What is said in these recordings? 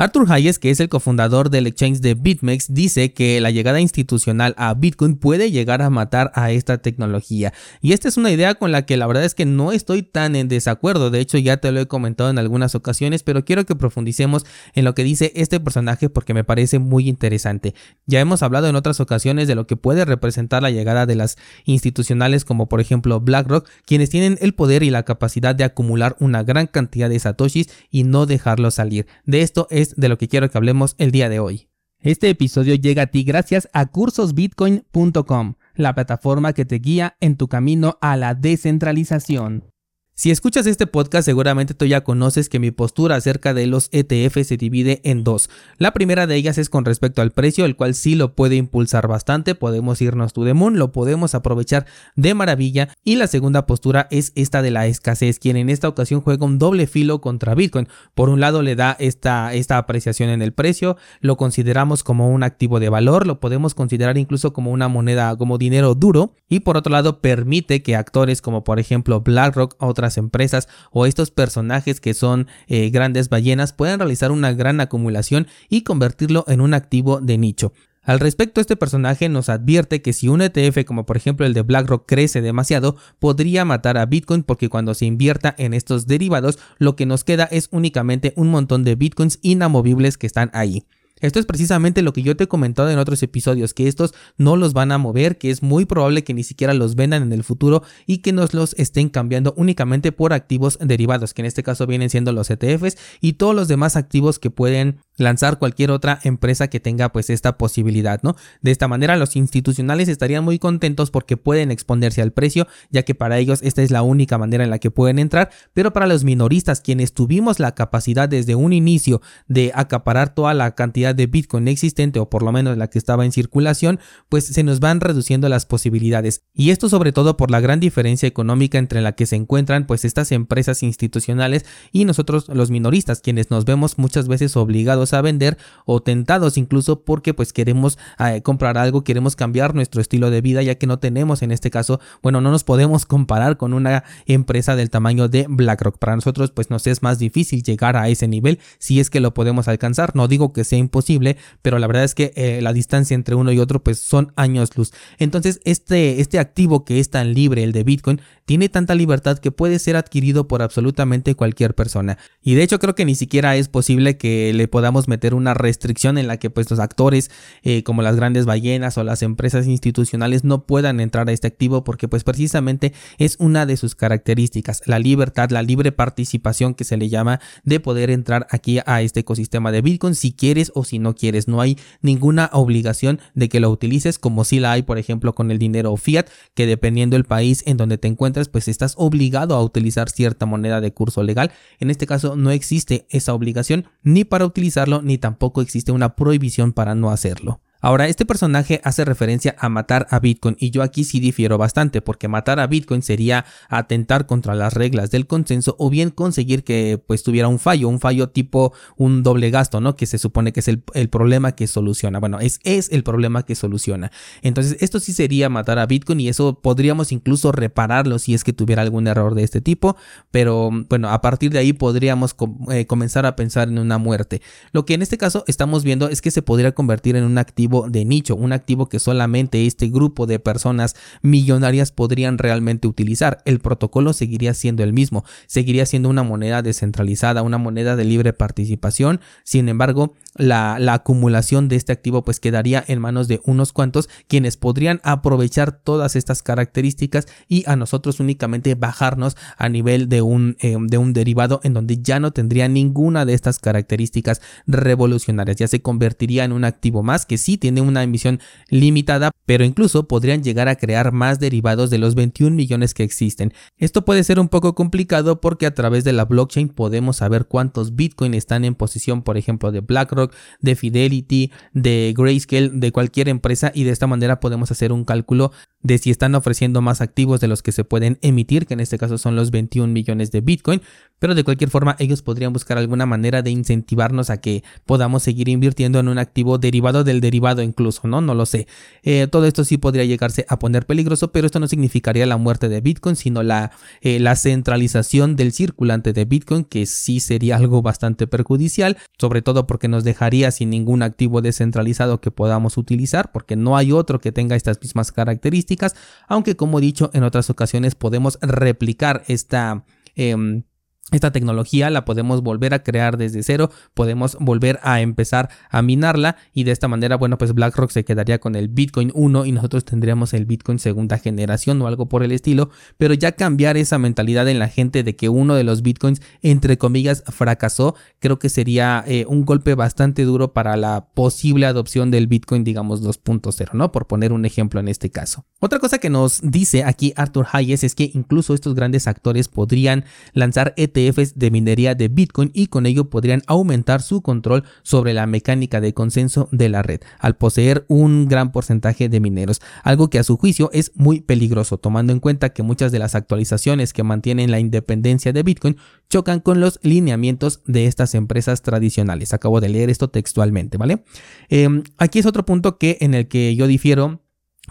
Arthur Hayes, que es el cofundador del exchange de BitMEX, dice que la llegada institucional a Bitcoin puede llegar a matar a esta tecnología. Y esta es una idea con la que la verdad es que no estoy tan en desacuerdo. De hecho, ya te lo he comentado en algunas ocasiones, pero quiero que profundicemos en lo que dice este personaje porque me parece muy interesante. Ya hemos hablado en otras ocasiones de lo que puede representar la llegada de las institucionales como por ejemplo BlackRock, quienes tienen el poder y la capacidad de acumular una gran cantidad de satoshis y no dejarlo salir. De esto es de lo que quiero que hablemos el día de hoy. Este episodio llega a ti gracias a cursosbitcoin.com, la plataforma que te guía en tu camino a la descentralización. Si escuchas este podcast seguramente tú ya conoces que mi postura acerca de los ETF se divide en dos. La primera de ellas es con respecto al precio, el cual sí lo puede impulsar bastante, podemos irnos to the moon, lo podemos aprovechar de maravilla y la segunda postura es esta de la escasez, quien en esta ocasión juega un doble filo contra Bitcoin. Por un lado le da esta, esta apreciación en el precio, lo consideramos como un activo de valor, lo podemos considerar incluso como una moneda, como dinero duro y por otro lado permite que actores como por ejemplo BlackRock, otras empresas o estos personajes que son eh, grandes ballenas puedan realizar una gran acumulación y convertirlo en un activo de nicho. Al respecto, este personaje nos advierte que si un ETF como por ejemplo el de BlackRock crece demasiado, podría matar a Bitcoin porque cuando se invierta en estos derivados, lo que nos queda es únicamente un montón de Bitcoins inamovibles que están ahí. Esto es precisamente lo que yo te he comentado en otros episodios, que estos no los van a mover, que es muy probable que ni siquiera los vendan en el futuro y que nos los estén cambiando únicamente por activos derivados, que en este caso vienen siendo los ETFs y todos los demás activos que pueden lanzar cualquier otra empresa que tenga pues esta posibilidad, ¿no? De esta manera los institucionales estarían muy contentos porque pueden exponerse al precio, ya que para ellos esta es la única manera en la que pueden entrar, pero para los minoristas quienes tuvimos la capacidad desde un inicio de acaparar toda la cantidad de Bitcoin existente o por lo menos la que estaba en circulación, pues se nos van reduciendo las posibilidades. Y esto sobre todo por la gran diferencia económica entre la que se encuentran pues estas empresas institucionales y nosotros los minoristas, quienes nos vemos muchas veces obligados a vender o tentados incluso porque pues queremos eh, comprar algo, queremos cambiar nuestro estilo de vida ya que no tenemos en este caso, bueno, no nos podemos comparar con una empresa del tamaño de BlackRock. Para nosotros pues nos es más difícil llegar a ese nivel si es que lo podemos alcanzar. No digo que sea imposible posible, pero la verdad es que eh, la distancia entre uno y otro pues son años luz. Entonces este, este activo que es tan libre, el de Bitcoin, tiene tanta libertad que puede ser adquirido por absolutamente cualquier persona. Y de hecho creo que ni siquiera es posible que le podamos meter una restricción en la que pues los actores eh, como las grandes ballenas o las empresas institucionales no puedan entrar a este activo porque pues precisamente es una de sus características, la libertad, la libre participación que se le llama de poder entrar aquí a este ecosistema de Bitcoin si quieres o si no quieres. No hay ninguna obligación de que lo utilices como si la hay, por ejemplo, con el dinero fiat, que dependiendo del país en donde te encuentres, pues estás obligado a utilizar cierta moneda de curso legal. En este caso no existe esa obligación ni para utilizarlo, ni tampoco existe una prohibición para no hacerlo. Ahora, este personaje hace referencia a matar a Bitcoin y yo aquí sí difiero bastante porque matar a Bitcoin sería atentar contra las reglas del consenso o bien conseguir que pues tuviera un fallo, un fallo tipo un doble gasto, ¿no? Que se supone que es el, problema que soluciona. Bueno, es, es el problema que soluciona. Entonces, esto sí sería matar a Bitcoin y eso podríamos incluso repararlo si es que tuviera algún error de este tipo, pero bueno, a partir de ahí podríamos eh, comenzar a pensar en una muerte. Lo que en este caso estamos viendo es que se podría convertir en un activo de nicho, un activo que solamente este grupo de personas millonarias podrían realmente utilizar. El protocolo seguiría siendo el mismo, seguiría siendo una moneda descentralizada, una moneda de libre participación. Sin embargo, la, la acumulación de este activo pues quedaría en manos de unos cuantos quienes podrían aprovechar todas estas características y a nosotros únicamente bajarnos a nivel de un, eh, de un derivado en donde ya no tendría ninguna de estas características revolucionarias, ya se convertiría en un activo más que sí tiene una emisión limitada, pero incluso podrían llegar a crear más derivados de los 21 millones que existen. Esto puede ser un poco complicado porque a través de la blockchain podemos saber cuántos Bitcoin están en posición, por ejemplo, de BlackRock, de Fidelity, de Grayscale, de cualquier empresa y de esta manera podemos hacer un cálculo de si están ofreciendo más activos de los que se pueden emitir, que en este caso son los 21 millones de Bitcoin, pero de cualquier forma ellos podrían buscar alguna manera de incentivarnos a que podamos seguir invirtiendo en un activo derivado del derivado incluso, ¿no? No lo sé. Eh, todo esto sí podría llegarse a poner peligroso, pero esto no significaría la muerte de Bitcoin, sino la, eh, la centralización del circulante de Bitcoin, que sí sería algo bastante perjudicial, sobre todo porque nos dejaría sin ningún activo descentralizado que podamos utilizar, porque no hay otro que tenga estas mismas características, aunque como he dicho en otras ocasiones podemos replicar esta... Em, esta tecnología la podemos volver a crear desde cero, podemos volver a empezar a minarla y de esta manera, bueno, pues BlackRock se quedaría con el Bitcoin 1 y nosotros tendríamos el Bitcoin segunda generación o algo por el estilo, pero ya cambiar esa mentalidad en la gente de que uno de los Bitcoins, entre comillas, fracasó, creo que sería eh, un golpe bastante duro para la posible adopción del Bitcoin, digamos, 2.0, ¿no? Por poner un ejemplo en este caso. Otra cosa que nos dice aquí Arthur Hayes es que incluso estos grandes actores podrían lanzar ETFs de minería de Bitcoin y con ello podrían aumentar su control sobre la mecánica de consenso de la red, al poseer un gran porcentaje de mineros, algo que a su juicio es muy peligroso, tomando en cuenta que muchas de las actualizaciones que mantienen la independencia de Bitcoin chocan con los lineamientos de estas empresas tradicionales. Acabo de leer esto textualmente, ¿vale? Em, aquí es otro punto que en el que yo difiero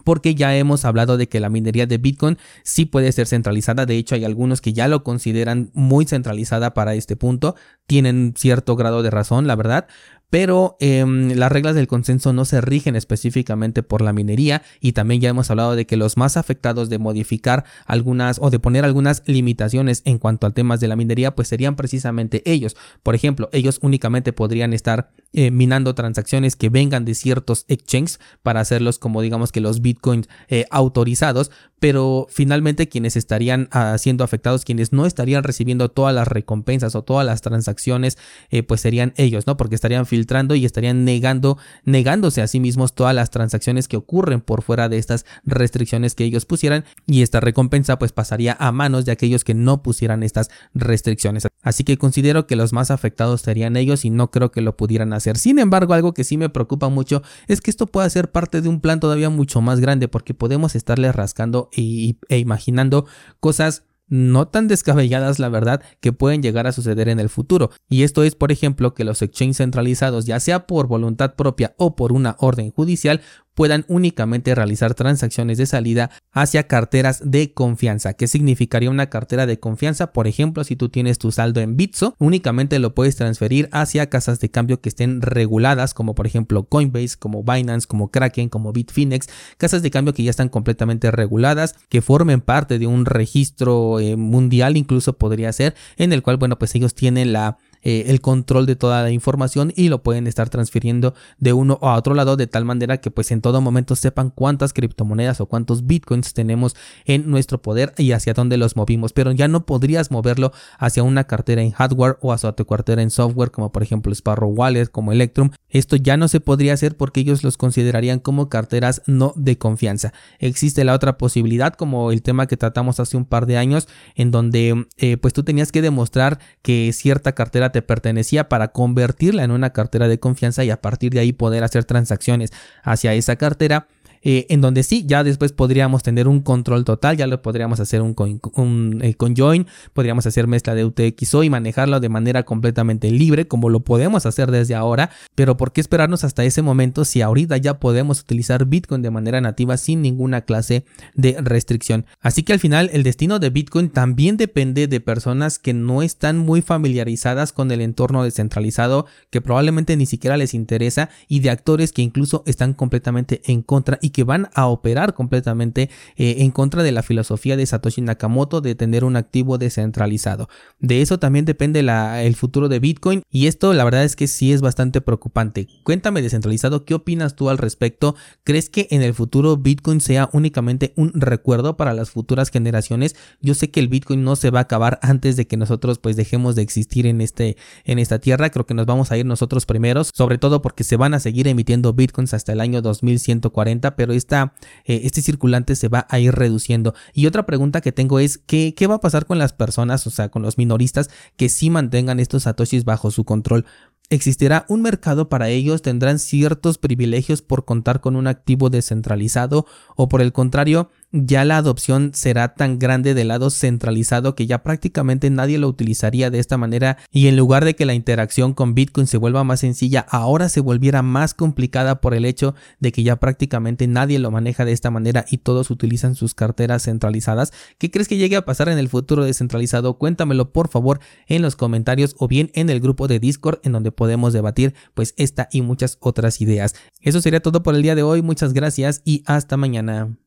porque ya hemos hablado de que la minería de Bitcoin sí puede ser centralizada, de hecho hay algunos que ya lo consideran muy centralizada para este punto, tienen cierto grado de razón, la verdad, pero em, las reglas del consenso no se rigen específicamente por la minería y también ya hemos hablado de que los más afectados de modificar algunas o de poner algunas limitaciones en cuanto a temas de la minería pues serían precisamente ellos. Por ejemplo, ellos únicamente podrían estar eh, minando transacciones que vengan de ciertos exchanges para hacerlos como digamos que los bitcoins eh, autorizados, pero finalmente quienes estarían ah, siendo afectados, quienes no estarían recibiendo todas las recompensas o todas las transacciones, eh, pues serían ellos, ¿no? Porque estarían filtrando y estarían negando, negándose a sí mismos todas las transacciones que ocurren por fuera de estas restricciones que ellos pusieran y esta recompensa pues pasaría a manos de aquellos que no pusieran estas restricciones. Así que considero que los más afectados serían ellos y no creo que lo pudieran hacer. Sin embargo, algo que sí me preocupa mucho es que esto pueda ser parte de un plan todavía mucho más grande porque podemos estarle rascando e, e imaginando cosas no tan descabelladas la verdad que pueden llegar a suceder en el futuro. Y esto es por ejemplo que los exchanges centralizados ya sea por voluntad propia o por una orden judicial puedan únicamente realizar transacciones de salida hacia carteras de confianza. ¿Qué significaría una cartera de confianza? Por ejemplo, si tú tienes tu saldo en Bitso, únicamente lo puedes transferir hacia casas de cambio que estén reguladas, como por ejemplo Coinbase, como Binance, como Kraken, como Bitfinex, casas de cambio que ya están completamente reguladas, que formen parte de un registro eh, mundial, incluso podría ser, en el cual, bueno, pues ellos tienen la eh, el control de toda la información y lo pueden estar transfiriendo de uno a otro lado de tal manera que pues en todo momento sepan cuántas criptomonedas o cuántos bitcoins tenemos en nuestro poder y hacia dónde los movimos. Pero ya no podrías moverlo hacia una cartera en hardware o hacia tu cartera en software como por ejemplo Sparrow Wallet como Electrum. Esto ya no se podría hacer porque ellos los considerarían como carteras no de confianza. Existe la otra posibilidad como el tema que tratamos hace un par de años en donde eh, pues tú tenías que demostrar que cierta cartera te pertenecía para convertirla en una cartera de confianza y a partir de ahí poder hacer transacciones hacia esa cartera eh, en donde sí, ya después podríamos tener un control total, ya lo podríamos hacer un, un eh, conjoin, podríamos hacer mezcla de UTXO y manejarlo de manera completamente libre, como lo podemos hacer desde ahora, pero ¿por qué esperarnos hasta ese momento si ahorita ya podemos utilizar Bitcoin de manera nativa sin ninguna clase de restricción? Así que al final el destino de Bitcoin también depende de personas que no están muy familiarizadas con el entorno descentralizado, que probablemente ni siquiera les interesa, y de actores que incluso están completamente en contra y que van a operar completamente eh, en contra de la filosofía de Satoshi Nakamoto de tener un activo descentralizado. De eso también depende el futuro de Bitcoin y esto la verdad es que sí es bastante preocupante. Cuéntame descentralizado, ¿qué opinas tú al respecto? ¿Crees que en el futuro Bitcoin sea únicamente un recuerdo para las futuras generaciones? Yo sé que el Bitcoin no se va a acabar antes de que nosotros pues dejemos de existir en, este, en esta tierra. Creo que nos vamos a ir nosotros primeros, sobre todo porque se van a seguir emitiendo Bitcoins hasta el año 2140 pero esta, eh, este circulante se va a ir reduciendo. Y otra pregunta que tengo es, ¿qué, ¿qué va a pasar con las personas, o sea, con los minoristas que sí mantengan estos satoshis bajo su control? Existirá un mercado para ellos, tendrán ciertos privilegios por contar con un activo descentralizado o por el contrario, ya la adopción será tan grande del lado centralizado que ya prácticamente nadie lo utilizaría de esta manera y en lugar de que la interacción con Bitcoin se vuelva más sencilla, ahora se volviera más complicada por el hecho de que ya prácticamente nadie lo maneja de esta manera y todos utilizan sus carteras centralizadas. ¿Qué crees que llegue a pasar en el futuro descentralizado? Cuéntamelo por favor en los comentarios o bien en el grupo de Discord en donde podemos debatir pues esta y muchas otras ideas. Eso sería todo por el día de hoy. Muchas gracias y hasta mañana.